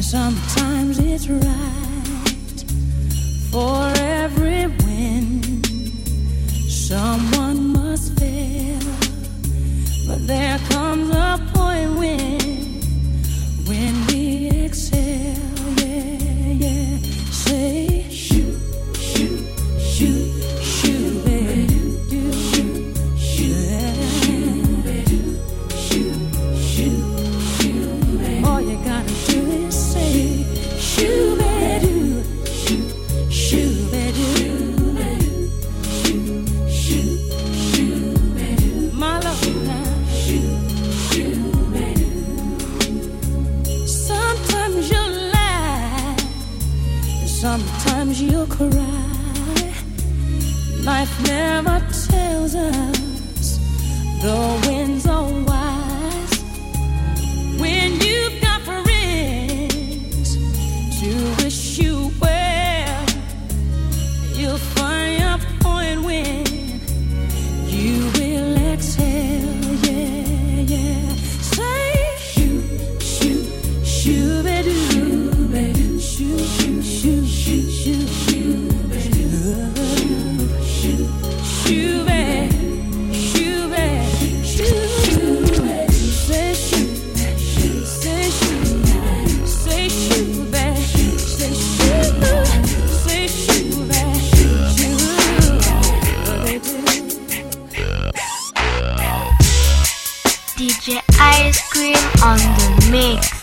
And sometimes it's right for every win. Someone must fail, but there comes a point when when we exhale. Yeah, yeah. Say. cry. Life never tells us the winds are. ice cream on the mix.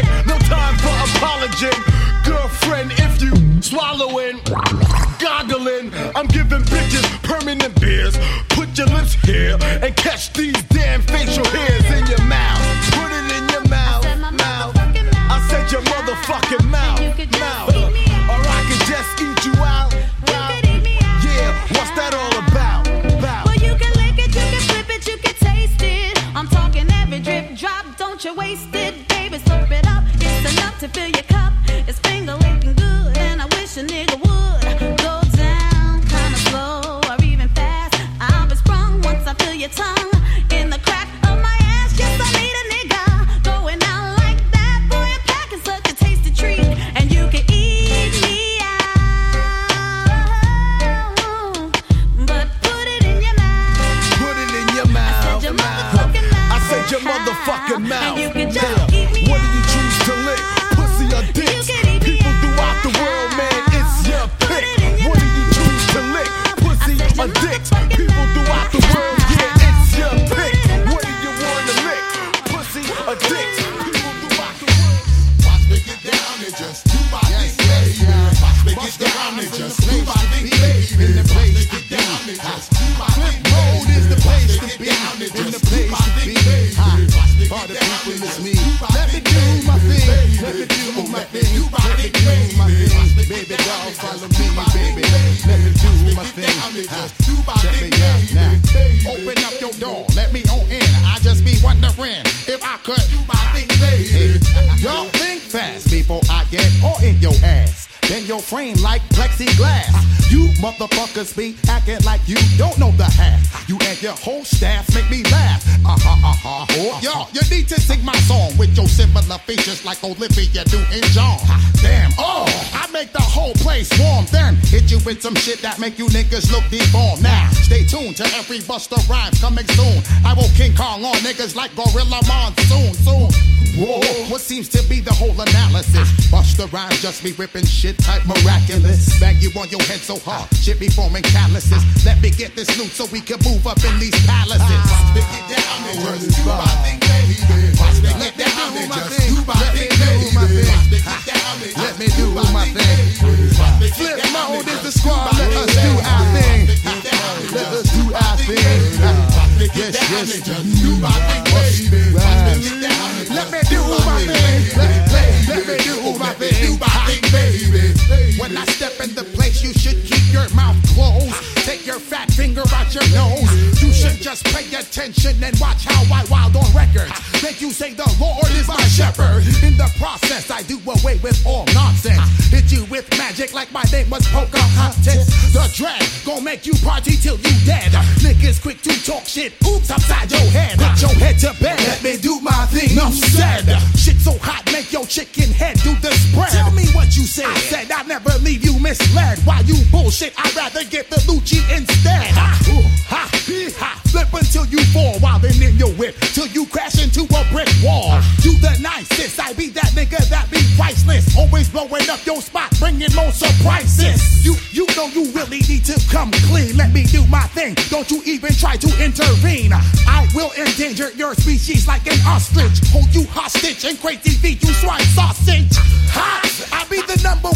Chloroseptic. No time for apology. Girlfriend, if you swallowing, goggling, I'm giving bitches permanent beers. Put your lips here and catch these damn facial hairs in your mouth. Put it in your mouth, mouth. I said your motherfucking acting like you don't know the half. You and your whole staff make me laugh. Uh huh, uh huh. Yo, you need to sing my song with your similar features like Olivia Newton-John. Damn, oh, I make the whole place warm. Then hit you with some shit that make you niggas look deformed. Now, stay tuned to every Busta Rhymes coming soon. I will King Kong on niggas like Gorilla Monsoon. Soon. Whoa, what seems to be the whole analysis? Busta Rhymes just be ripping shit type miraculous. Bang you on your head so hard, shit be forming calluses. Let me get this loot so we can move up in these palaces. Ah. Watch me get down ah. and just do my thing, baby. Watch me get down and just do my thing, baby. Watch me get down and Let me do my thing. Flip mode is the squad. Let us do our thing. Let us do our thing. Yes, yes. Let me do my thing. Let, me do my thing. When I step in the place, you should keep your mouth closed. Take your fat finger out your nose. You should just pay attention and watch how I wild on records. Make you say the Lord is my shepherd. In the process, I do away with all nonsense. Hit you with magic like my name was Pocahontas. The dread gon' make you party till you dead. Niggas quick to talk shit. Oops, upside your head. Put your head to bed. Let me do my thing. Enough said. Shit so hot, make your chicken head do the spread. Tell me what you said. I said I never leave you misled. Why you bullshit? I'd rather get the Lucci instead. Ooh, ha, ha. Flip until you fall while then in your whip. Till you crash into a brick wall. You the nicest. I be that nigga that be priceless. Always blowing up your spot, bringing more surprises. You, you know you really need to come clean. Let me do my thing. Don't you even try to intervene. I will endanger your species like an ostrich. Hold you hostage and crazy feed you swine sausage. Ha!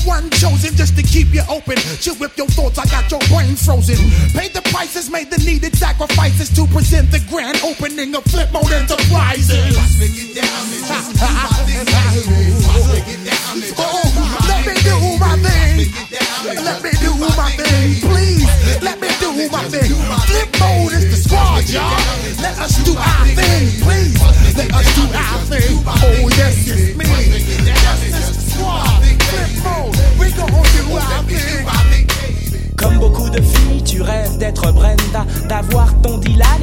One chosen just to keep you open. Chill with your thoughts, I got your brain frozen. Paid the prices, made the needed sacrifices to present the grand opening of Flip Mode Enterprises. Watch me get down and just do my thing. Watch me get down and just Oh, let me do my thing. Let me do my thing, please. Let me do my thing. Flip mode is the squad, y'all. Let us do our thing, please. Let us do our oh, thing. Oh yes, it's me. D'être Brenda, d'avoir ton Dylan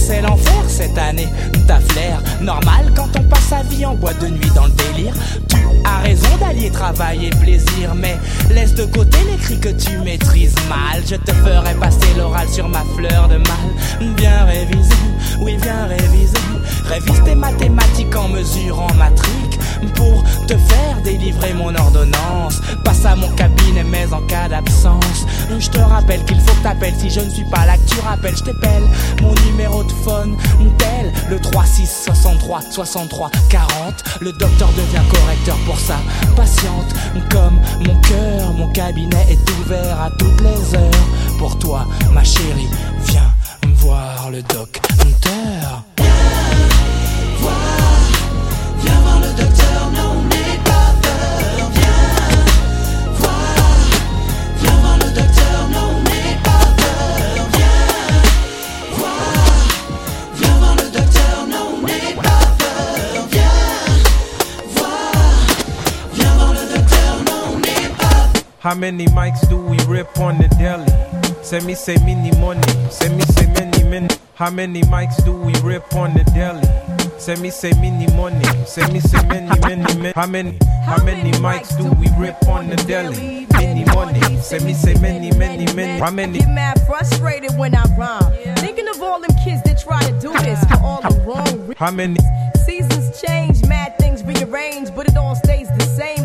c'est l'enfer cette année. Ta flair Normal quand on passe sa vie en boîte de nuit dans le délire. Tu as raison d'allier travail et plaisir Mais laisse de côté les cris que tu maîtrises mal. Je te ferai passer l'oral sur ma fleur de mal. Bien révisé, oui bien révisé Révise tes mathématiques en mesurant ma trique Pour te faire délivrer mon ordonnance. Passe à mon cabinet mais en cas d'absence. Je te rappelle qu'il faut que t'appelles. Si je ne suis pas là que tu rappelles. Je t'appelle. Mon numéro de phone Tel le 36 63 63 40 Le docteur devient correcteur pour sa patiente. Comme mon cœur Mon cabinet est ouvert à toutes les heures. Pour toi ma chérie Viens voir le docteur How many mics do we rip on the deli? Send me say many money. Send me say many many. How many mics do we rip on the deli? Send me say many money. Send me say many many many. How many how many mics do we rip on the deli? Many money. Send me say many many many. How many? Get mad frustrated when I rhyme. Thinking of all them kids that try to do this for all the wrong reasons. How many? Seasons change, mad things rearrange, but it all stays the same.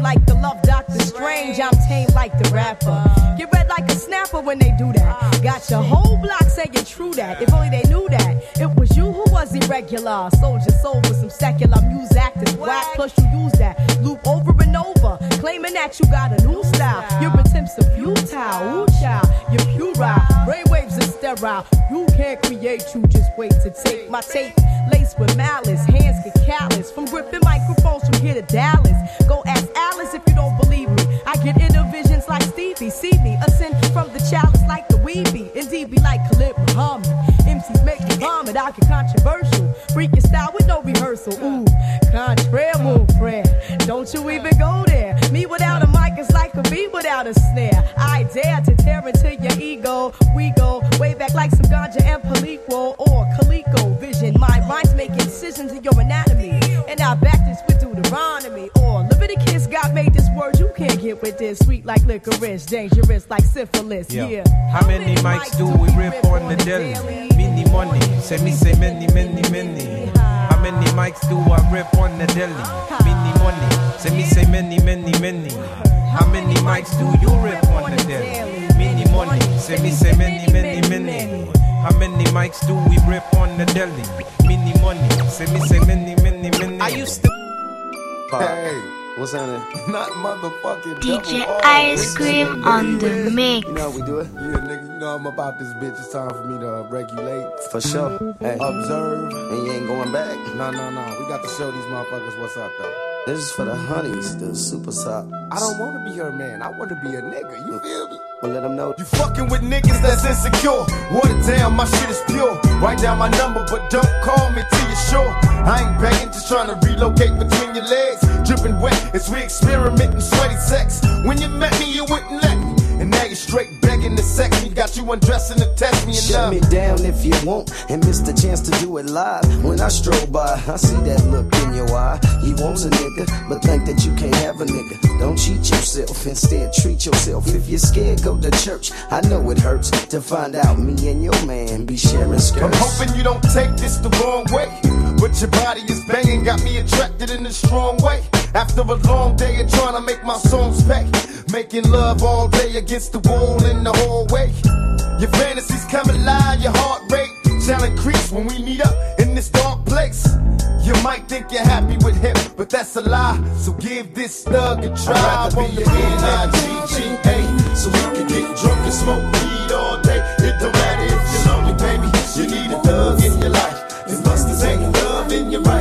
Love Doctor Strange, I'm tame like the rapper. Get red like a snapper when they do that. Got your whole block saying true that. If only they knew that. It was you who was irregular. Sold your soul with some secular music that's whack. Plus you use that loop over and over, claiming that you got a new style. Your attempts are futile. Ooh, child, you're puerile. Brainwaves are sterile. You can't create, you just wait to take my tape. Laced with malice, hands get callous. From gripping microphones from here to Dallas. Go ask Alice if you don't believe me. I get inner visions like Stevie. See me ascend from the chalice like the weeby. Indeed, be like Khalid Muhammad. MCs make me vomit. I get controversial. Freaking style with no rehearsal. Ooh, mon frère. Don't you even go there. Me without a mic is like a bee without a snare. I dare to tear into your ego. We go way back like some ganja and Palico or Calico vision. My rhymes making incisions in your anatomy. And I back this with Deuteronomy or. God made this word you can't get with this. Sweet like licorice, dangerous like syphilis. Yeah. How many mics do we rip on the deli? Many money. Say me say many many many. How many mics do I rip on the deli? Many money. Say me say many many many. How many mics do you rip on the deli? Many money. Say me say many many many. How many mics do we rip on the deli? Many money. Say me say many many many. I used to. Hey, what's on it? Not motherfucking DJ double Ice nigga. Cream on the mix. You know how we do it? Yeah, nigga, you know I'm about this bitch. It's time for me to regulate. For sure. Hey. Observe. And you ain't going back? No, no, no. We got to show these motherfuckers what's up, though. This is for the honeys, the super top. I don't want to be her man. I want to be a nigga. You feel me? Let them know. You fucking with niggas that's insecure. Water down, my shit is pure. Write down my number, but don't call me till you're sure. I ain't begging, just trying to relocate between your legs. Dripping wet as we experiment in sweaty sex. When you met me, you wouldn't let me. And now you're straight begging to sex me. Got you undressing to test me and Shut me down if you want and miss the chance to do it live. When I stroll by, I see that look in your eye. You want a nigga, but think that you can't have a nigga. Don't cheat yourself, instead treat yourself. If you're scared, go to church. I know it hurts to find out me and your man be sharing skirts. I'm hoping you don't take this the wrong way. But your body is banging, got me attracted in a strong way. After a long day of trying to make my songs pay. Making love all day against the wall in the hallway. Your fantasies come alive, your heart rate shall increase when we meet up in this dark place. You might think you're happy with him, but that's a lie. So give this thug a try. I'd rather be your N-I-G-G-A, so you can get drunk and smoke weed all day. It don't matter if you're lonely, baby. You need a thug in your life. Cause busters ain't love in your right.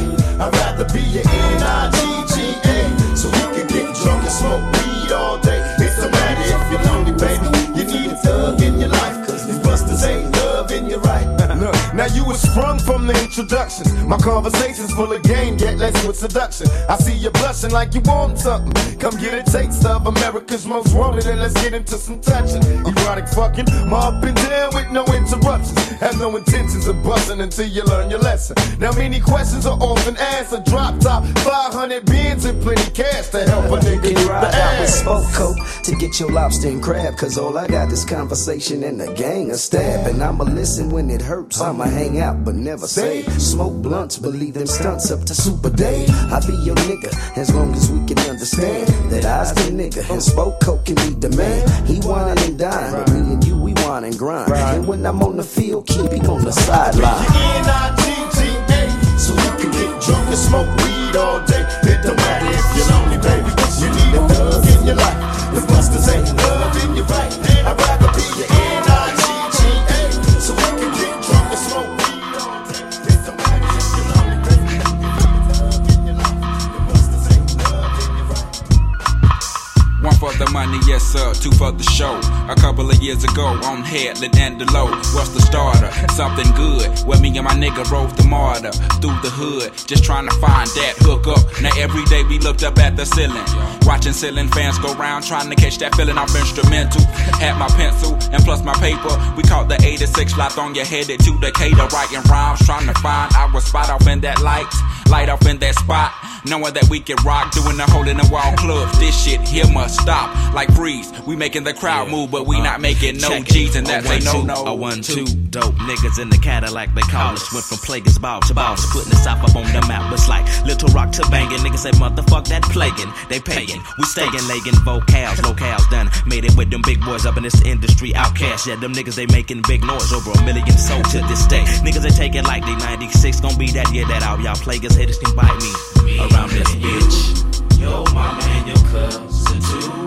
Now you was sprung from the introduction. My conversation's full of game, yet less with seduction. I see you blushing like you want something. Come get a taste of America's most wanted, and let's get into some touching. Erotic fucking, up and down with no interruptions. Have no intentions of busting until you learn your lesson. Now many questions are often answered. Drop top, 500 bins and plenty cash to help a nigga Can get the ride out with smoke coat to get your lobster and crab. Cause all I got is conversation and a gang of stab. And I'ma listen when it hurts. I'ma hang out but never say. Smoke blunts, believe them stunts up to Super Day. I be your nigga as long as we can understand that I's the nigga and smoke coke can be the man. He whining and dine, but me and you, we whine and grind. And when I'm on the field, keep him on the sideline. N-I-G-G-A, so we can get drunk and smoke weed all day. It don't if you're lonely, baby. You need a thug in your life. The busters ain't love in your right. I'd rather the money, yes sir, two for the show. A couple of years ago, on Headland and the low, what's the starter? Something good. Where me and my nigga rode the MARTA through the hood, just trying to find that hook up. Now every day we looked up at the ceiling, watching ceiling fans go round, trying to catch that feeling off instrumental. Had my pencil and plus my paper. We caught the 86 lot on your headed to Decatur, writing rhymes, trying to find our spot off in that light, light off in that spot. Knowing that we can rock, doing the hole in the wall club. This shit here must stop. Like freeze, we making the crowd move, but we uh, not making no G's, and that's A no no. two, A one two dope niggas in the Cadillac they call us. Went from plaguers ball to boss, putting the south up on the map. It's like Little Rock to banging. Niggas say motherfuck that plaguing. They paying, we staying legging vocals, locales done. Made it with them big boys up in this industry. OutKast, yeah, them niggas they making big noise over a million sold to this day. Niggas they take it like they 96 gon' be that year that out. Y'all plaguers haters can bite me around this bitch. Yo mama and your cousin too.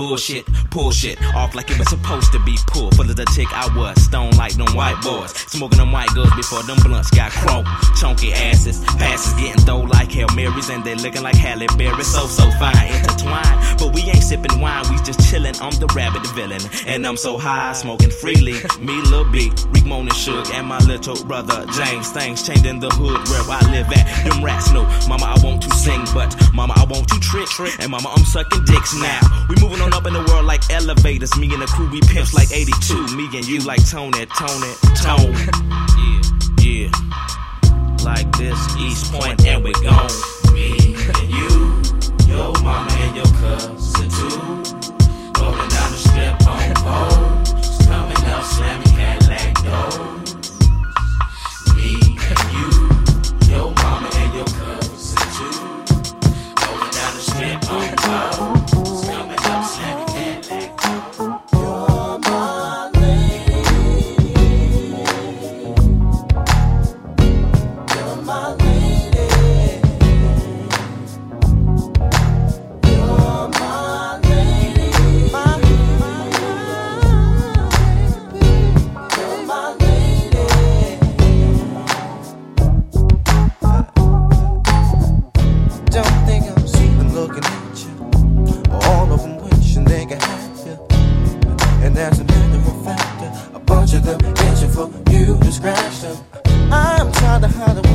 Bullshit, pull shit off like it was supposed to be pulled. Full of the tick I was, stone like them white boys. Smoking them white girls before them blunts got crunk. Chunky asses, passes getting throw like Hail Marys, and they looking like Halle Berry. So, so fine, intertwined. But we ain't sipping wine, we just chilling. I'm the rabbit villain, and I'm so high, smoking freely. Me, Lil B, Rick Moan and Suge, and my little brother James. Things changing the hood where I live at. Them rats know, Mama, I want to sing, but Mama, I want to trick. And Mama, I'm sucking dicks now. We moving on up in the world like elevators. Me and the crew, we pimps like 82. Me and you like Tony, Tony, Tone. it, tone. Yeah, yeah. Like this, East Point, and we gone. Me and you, your mama and your cousin the itching for you to scratch them. I'm trying to hide away.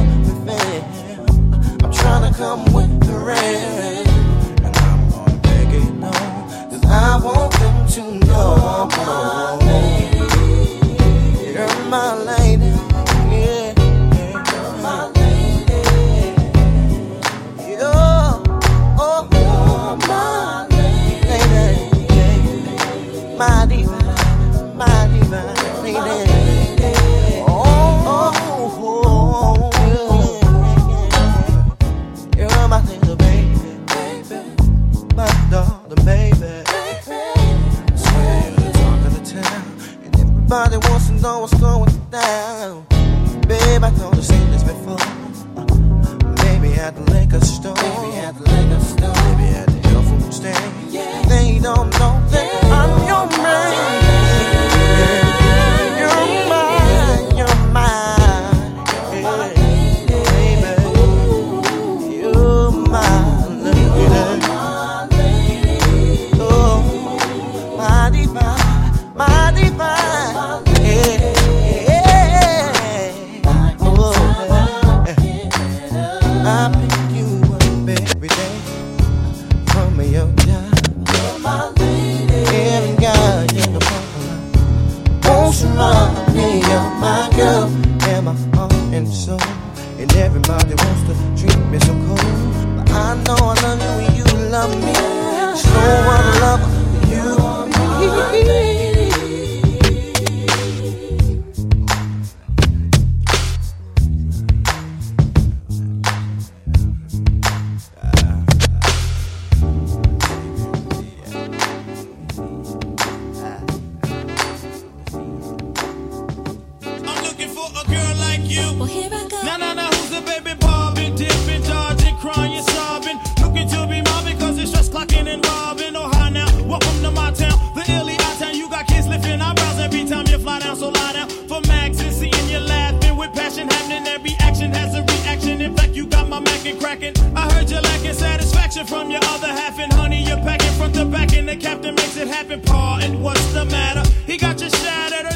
hustle for max and seeing you laughing with passion happening. Every action has a reaction. In fact, you got my Mac and cracking. I heard you lacking satisfaction from your other half, and honey, you're packing front to back, and the captain makes it happen. Pa, and what's the matter? He got you shattered.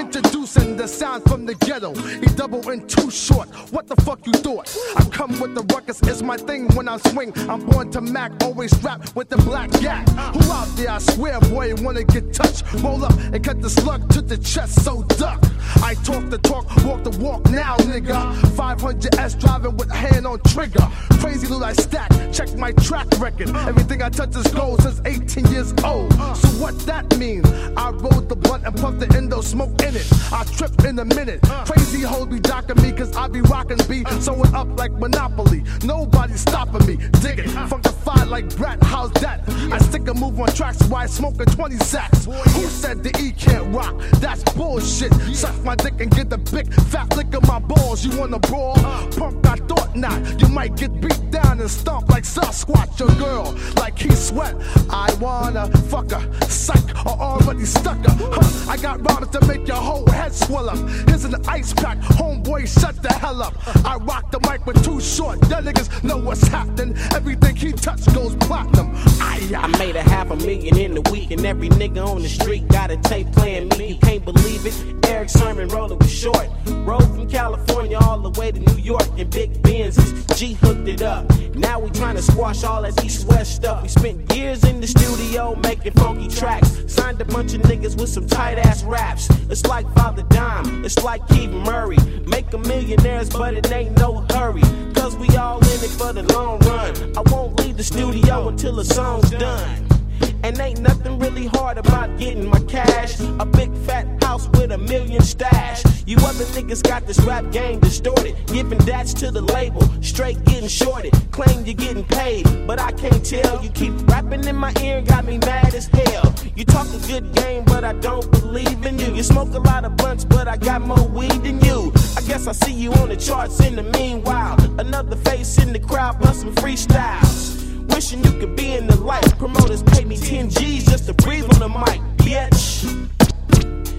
Introducing the sound from the ghetto. He double in too short. What the fuck you thought? I come with the ruckus, it's my thing when I swing. I'm born to Mac, always strapped with the black gat. Who out there? I swear, boy, wanna get touched. Roll up and cut the slug to the chest, so duck. I talk the talk, walk the walk now, nigga. 500S driving with a hand on trigger. Crazy loot I stack, check my track record. Everything I touch is gold since 18 years old. So what that mean? I rolled the blunt and puffed the endo smoke in it. I trip in a minute. Crazy hoes be docking me cause I be rocking B. Sewing up like Monopoly. Nobody stopping me. Dig it. Funkified like Brat. How's that? I stick a move on tracks while smoking 20 sacks. Who said the E can't rock? That's bullshit. Suck my dick and get the big fat lick of my balls. You wanna brawl? Punk, I thought not. You might get beat down and stomp like Sasquatch. Your girl, like he sweat. I wanna fuck her. Psych, or already stuck her. Huh, I got rhymes to make your whole head swell up. Here's an ice pack. Homeboy, shut the hell up. I rock the mic with too short. Y'all niggas know what's happening. Everything he touch goes platinum. Aye, I made a half a million in a week, and every nigga on the street got a tape playing me. You can't believe it. Erick Sermon rolling with short. Rode from California all the way to New York in big Benzes. G hooked it up. Now we trying to squash all that East West stuff. We spent years in the studio making funky tracks. Signed a bunch of niggas with some tight ass raps. It's like Father Dime, it's like Keith Murray. Make a millionaires, but it ain't no hurry. Cause we all in it for the long run. I won't leave the studio until the song's done. And ain't nothing really hard about getting my cash. A big fat house with a million stash. You other niggas got this rap game distorted. Giving dats to the label, straight getting shorted. Claim you're getting paid, but I can't tell. You keep rapping in my ear, and got me mad as hell. You talk a good game, but I don't believe in you. You smoke a lot of blunts, but I got more weed than you. I guess I see you on the charts in the meanwhile. Another face in the crowd, busting freestyles. Wishing you could be in the light. Promoters pay me 10 G's just to breathe on the mic, bitch.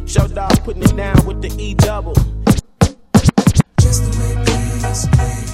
Show dog putting it down with the E double. Just the way things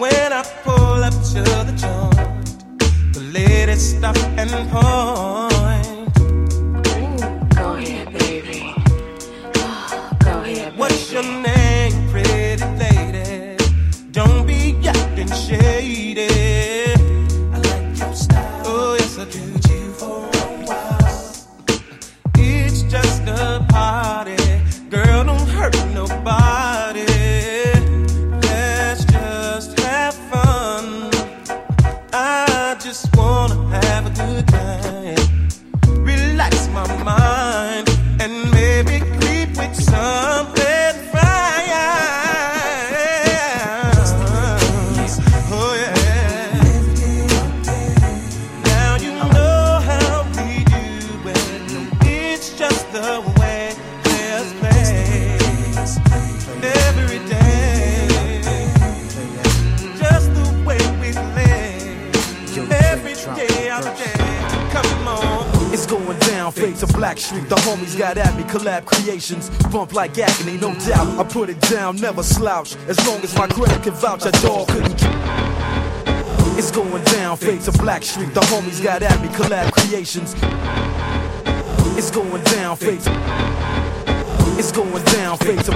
When I pull up to the joint, the ladies stop and point. Go ahead, baby. Go ahead, What's your name, collab bump like agony, no doubt. I put it down, never slouch. As long as my credit can vouch, a dog couldn't. It's going down, fades of Blackstreet. The homies got at me, collab creations. It's going down, fades. It's going down, fades of.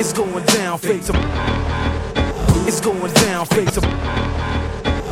It's going down, fades of. It's going down, fades of.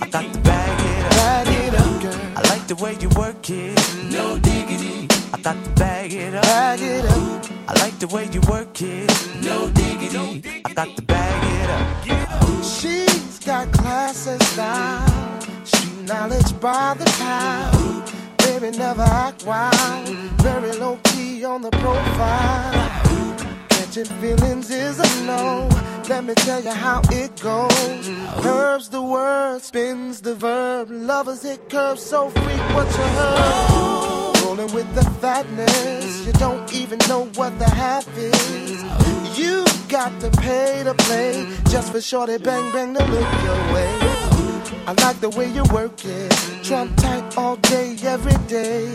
To bag it up. Bag it up, girl. I like the way you work it. No diggity. I got to bag it up. Bag it up. I like the way you work it. No diggity. I got to bag it up. She's got class and style, street knowledge by the pound. Baby, never act wild, very low key on the profile. Catching feelings is a no. Let me tell you how it goes. Curves the word, spins the verb. Lovers hit curves so frequent you heard. Rolling with the fatness, you don't even know what the half is. You got to pay to play just for shorty bang bang to look your way. I like the way you work it, trump tight all day, every day.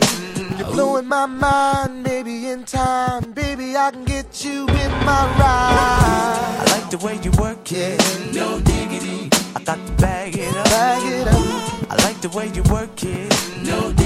You're blowing my mind, maybe in time, baby I can get you in my ride. I like the way you work it. No diggity. I got to bag it up. Bag it up. I like the way you work it. No diggity.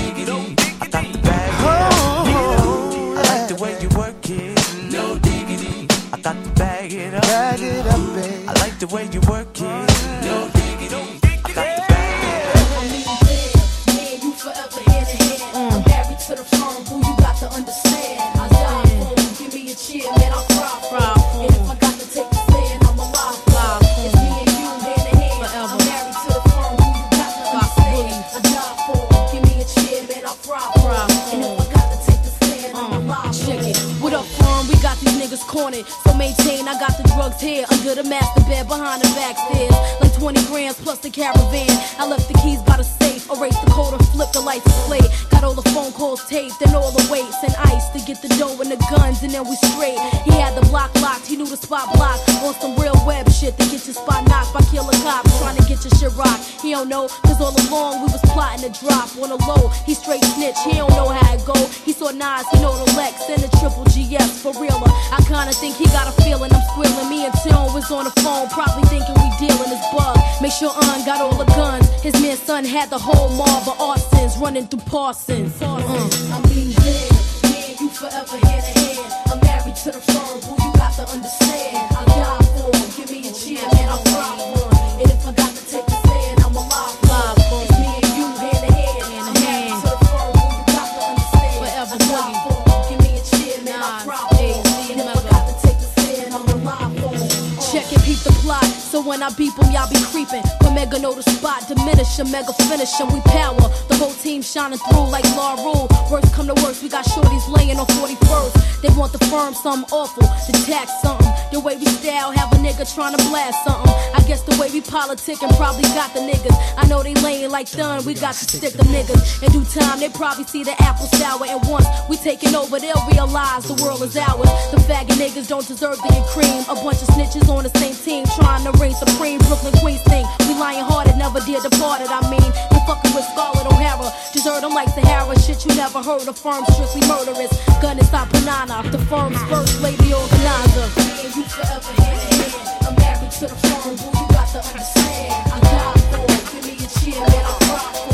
To worst, we got shorties laying on 41st. They want the firm something awful, the tax something. The way we style, have a nigga trying to blast something. I guess the way we politic and probably got the niggas. I know they laying like thun, we got to stick the niggas. In due time, they probably see the apple sour. And once we taking over, they'll realize the world is ours. The faggot niggas don't deserve to get cream. A bunch of snitches on the same team trying to reign supreme. Brooklyn Queens thing. We lying hearted, never did departed. I mean, fucking with Scarlett O'Hara. Desert them like Sahara. Shit you never heard of. Firm strictly murderous. Gun is stop banana. The firm's first lady organizer. And you forever hand. I'm married to the firm, boo, you got to understand. I die for it. Give me a cheer, man, I cry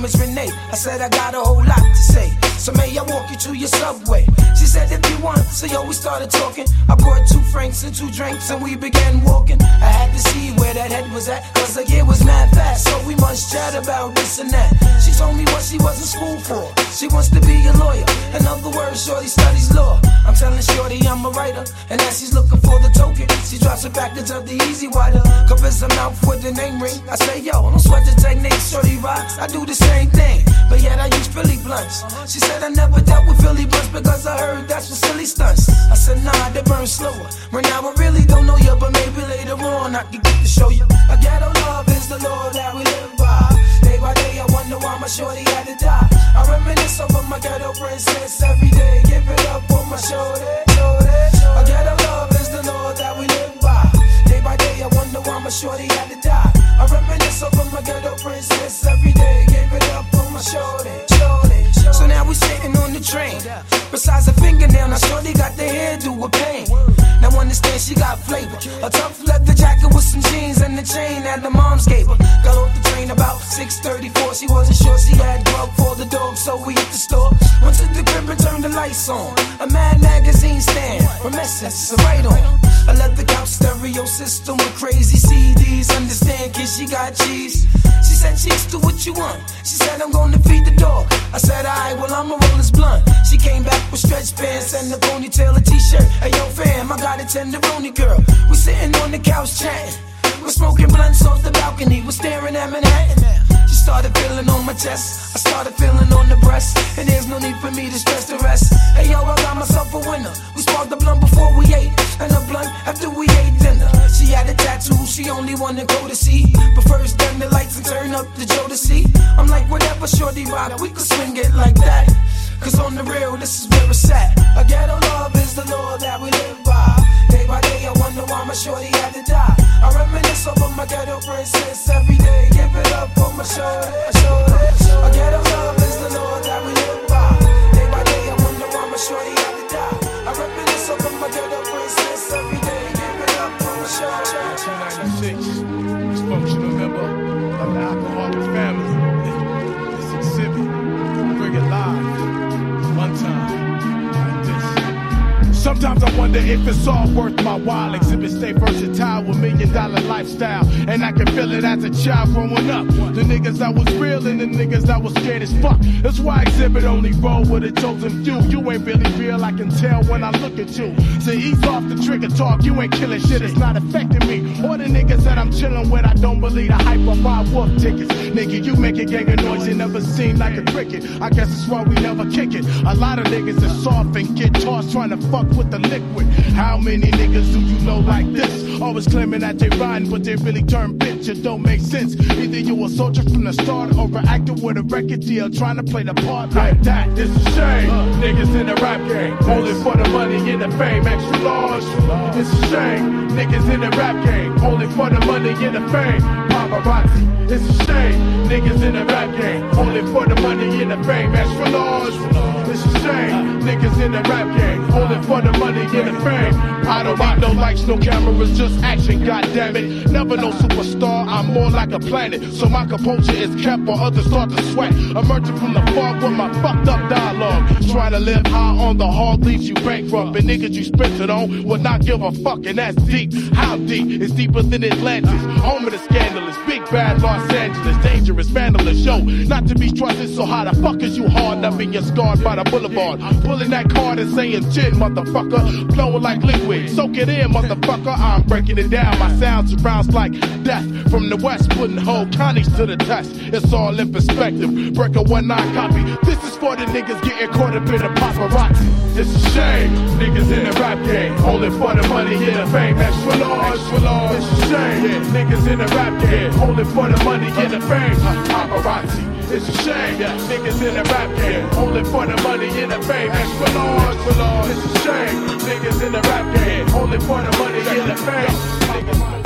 name is Renee. I said, I got a whole lot to say. So may I walk you to your subway? She said, If you want. So yo, we started talking. I brought two francs and two drinks and we began walking. I had to see where that head was at. Cause the year was mad fast. So we must chat about this and that. She told me what she was in school for. She wants to be a lawyer. In other words, Shorty studies law. I'm telling Shorty I'm a writer. And as she's looking for the token, she drops a package of the E-Z Wider. Covers her mouth with the name ring. I say, yo, don't sweat the technique, Shorty rocks. I do the same thing. But yet I use Philly blunts. She said I never dealt with Philly blunts because I heard that's for silly stunts. I said, nah, they burn slower. Right now I really don't know you, but maybe later on I can get to show you. A ghetto love is the law that we live by. Day by day I wonder why my shorty had to die. I reminisce over my ghetto princess every day. Give it up on my shoulder. shoulder. A ghetto love is the law that we live by. Day by day I wonder why my shorty had to die. I reminisce over my ghetto princess every day. Give it up on my shoulder. shoulder. So now we sitting on the train. Besides a fingernail, now shorty got the hairdo with pain. Now understand she got flavor. A tough leather jacket with some jeans and the chain that the moms gave her. Got off the train about 6:34. She wasn't sure she had grub for the dog, so we hit the store. Went to the crib and turned the lights on. A Mad magazine stand, from Essence, right on. A leather couch stereo system with crazy CDs. Understand, she got cheese. She said, Cheeks, do what you want. She said, I'm gonna feed the dog. I said, Alright, well, I'ma roll this blunt. She came back with stretch pants and a ponytail, a t shirt. Hey, yo, fam, I got a tenderoni girl. We sitting on the couch chatting. We're smoking blunts off the balcony. was staring at Manhattan. She started feeling on my chest. I started feeling on the breast. And there's no need for me to stress the rest. Hey yo, I got myself a winner. We sparked the blunt before we ate. And a blunt after we ate dinner. She had a tattoo, she only wanna go to see. But first, dim the lights and turn up the Joe to see. I'm like, whatever, shorty rock, we could swing it like that. Cause on the real, this is where it's at. A ghetto love is the law that we live by. Day by day, I wonder why my shorty had to die. I reminisce over my ghetto princess every day. Give it up for my shorty, shorty. A ghetto love is the law that we live by. Day by day, I wonder why my shorty had to die. I reminisce over my ghetto princess So Sometimes I wonder if it's all worth my while. Xzibit stay versatile with million dollar lifestyle. And I can feel it as a child growing up. The niggas that was real and the niggas that was scared as fuck. That's why Xzibit only roll with a chosen few. You ain't really real, I can tell when I look at you. So ease off the trigger talk, you ain't killing shit, it's not affecting me. Or the niggas that I'm chilling with, I don't believe the hype of my wolf tickets. Nigga, you make a gang of noise, you never seem like a cricket. I guess that's why we never kick it. A lot of niggas is soft and get tossed trying to fuck with the liquid. How many niggas do you know like this? Always claiming that they riding, but they really turn bitch. It don't make sense. Either you a soldier from the start or an actor with a record deal trying to play the part like that. It's a shame. Niggas in the rap game, only for the money and the fame. Extra large. It's a shame. Niggas in the rap game, only for the money and the fame. Paparazzi. It's a shame. Niggas in the rap game, only for the money and the fame. Extra large. It's a shame. Niggas in the rap game, only for the money and the fame. I don't need no lights, no cameras, just action. God damn it. Never no superstar. I'm more like a planet. So my composure is kept while others start to sweat. Emerging from the fog with my fucked up dialogue. Trying to live high on the hard leaves you bankrupt. And niggas you spent it on would not give a fuck. And that's deep. How deep? It's deeper than Atlantis. Home of the scandalous. Big bad Los Angeles. Dangerous, vandalous. Yo, not to be trusted. So how the fuck is you hard up and you're scarred by the boulevard? Pulling that card and saying gin, motherfucker. Blowing like liquid. Soak it in, motherfucker. I'm breaking it down. My sound surrounds like death. From the west, putting whole counties to the test. It's all in perspective. Break a one nine copy. This is for the niggas getting caught up in the paparazzi. It's a shame. Niggas in the rap game. Only for the money and the fame. Extra large. Extra large. It's a shame. Niggas in the rap game. Only for the money and the fame. Paparazzi. It's a shame. Yeah. Niggas in the rap game. Only for the money and the fame. Extra. It's a shame. Niggas in the rap game. Only for the money and the fame.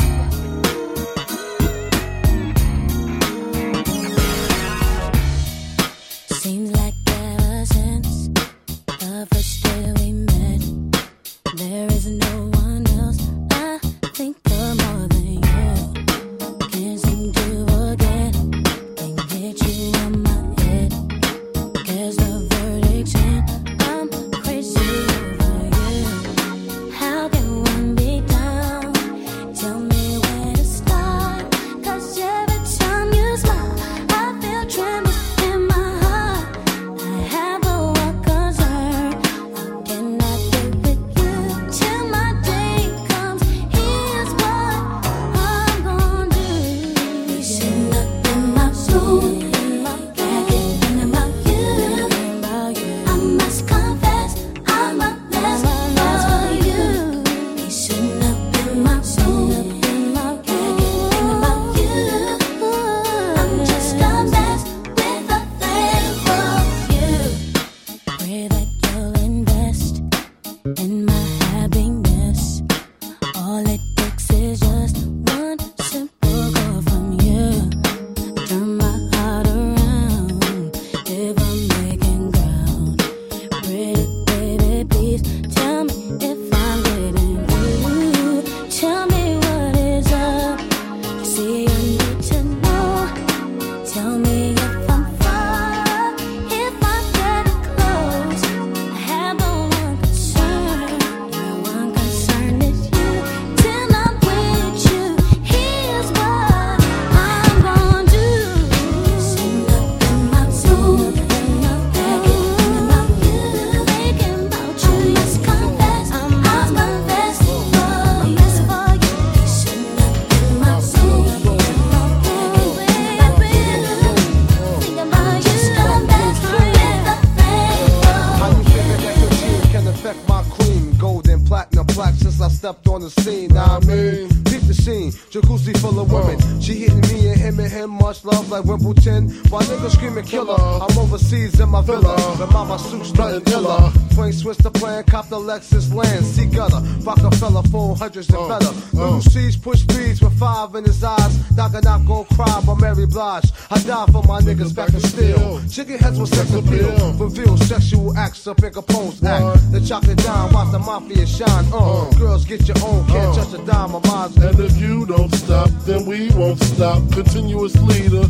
Stop. Continuous leader.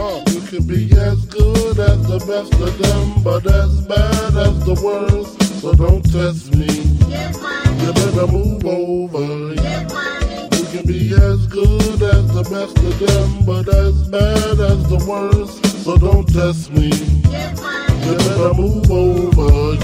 Uh, you can be as good as the best of them, but as bad as the worst. So don't test me. You better move over. You can be as good as the best of them, but as bad as the worst. So don't test me. You better move over.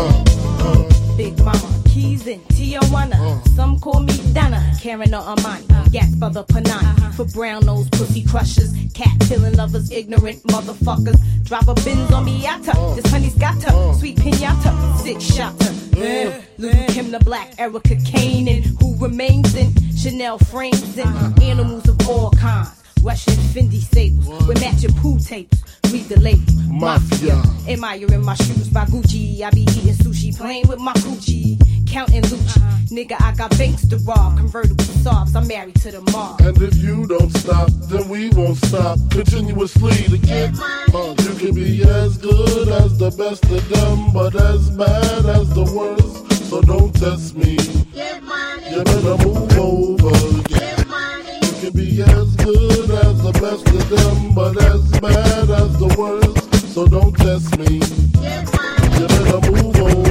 Uh, uh. Big Mama, Keys in Tijuana. Mm. Some call me Donna, Karan or Armani. Gas for the Panani. Uh-huh. For brown nose pussy crushers. Cat killing lovers, ignorant motherfuckers. Drop a Benz on Miata. Mm. This honey's got her. Mm. Sweet pinata. Six shotter. Uh, Little Kim the Black, Erica Kane, and who remains in Chanel frames and uh-huh. animals of all kinds. Russian Fendi sables with matching pool tapes. Read the label. Mafia. Admiring my shoes by Gucci. I be eating sushi, playing with my coochie. Counting Lucci. Nigga, I got banks to rob. Convertible Saabs. I'm married to the mob. And if you don't stop, then we won't stop. Continuously to get uh, You can be as good as the best of them, but as bad as the worst. So don't test me. You better move over. You can be as good as the best of them, but as bad as the worst. So don't test me. You better move over.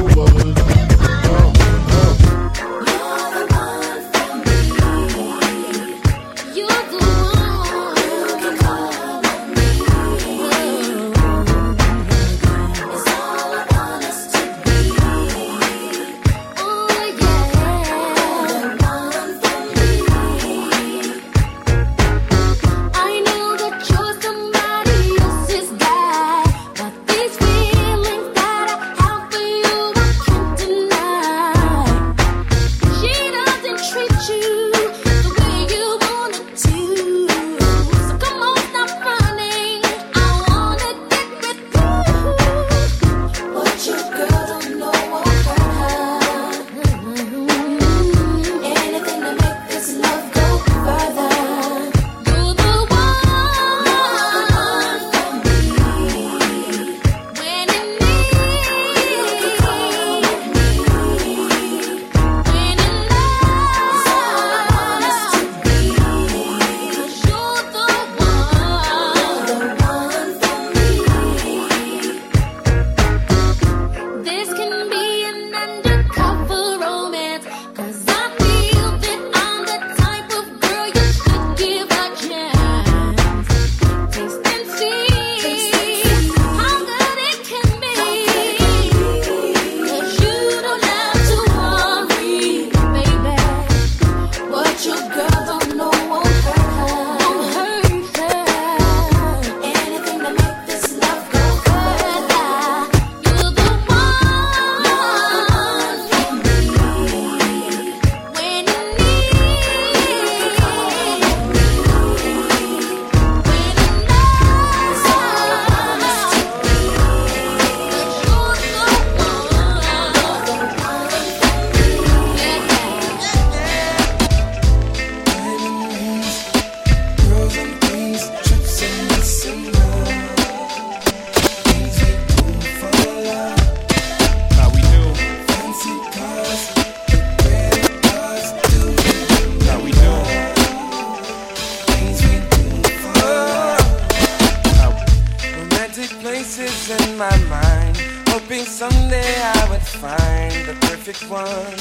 My mind, hoping someday I would find the perfect one,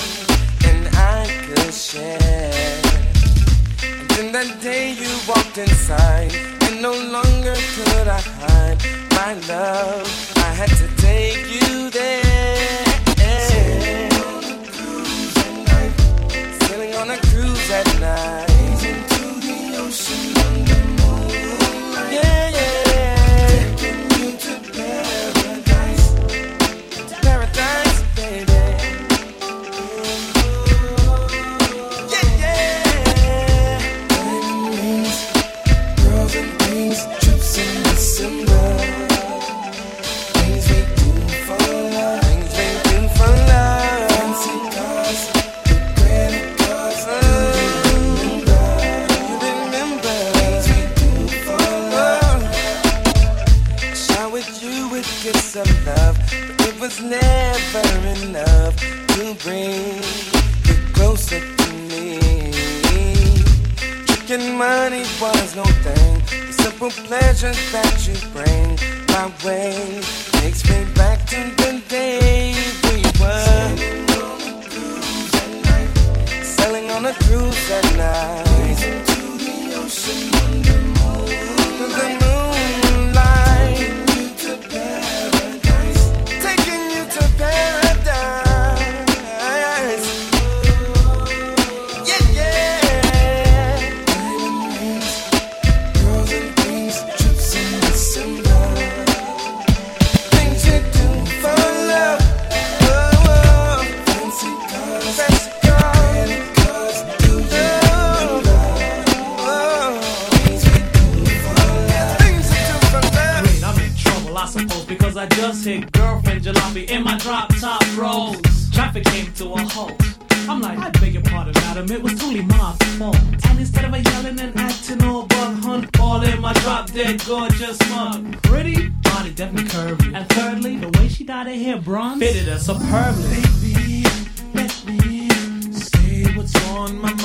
and I could share. And then that day you walked inside, and no longer could I hide my love. I had to take you there. Sailing on a cruise at night. bring you closer to me. Chicken money was no thing. The simple pleasure that you bring my way takes me back to the day we were. Selling on a cruise at night. Selling on a cruise. I beg your pardon, madam, it was truly my fault. And instead of a yelling and acting all bug hunt, all in my drop dead gorgeous mug. Pretty, body definitely curvy. And thirdly, the way she dyed her hair bronze fitted her superbly. Baby, let me say what's on my mind.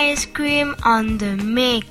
Ice Cream on the mix.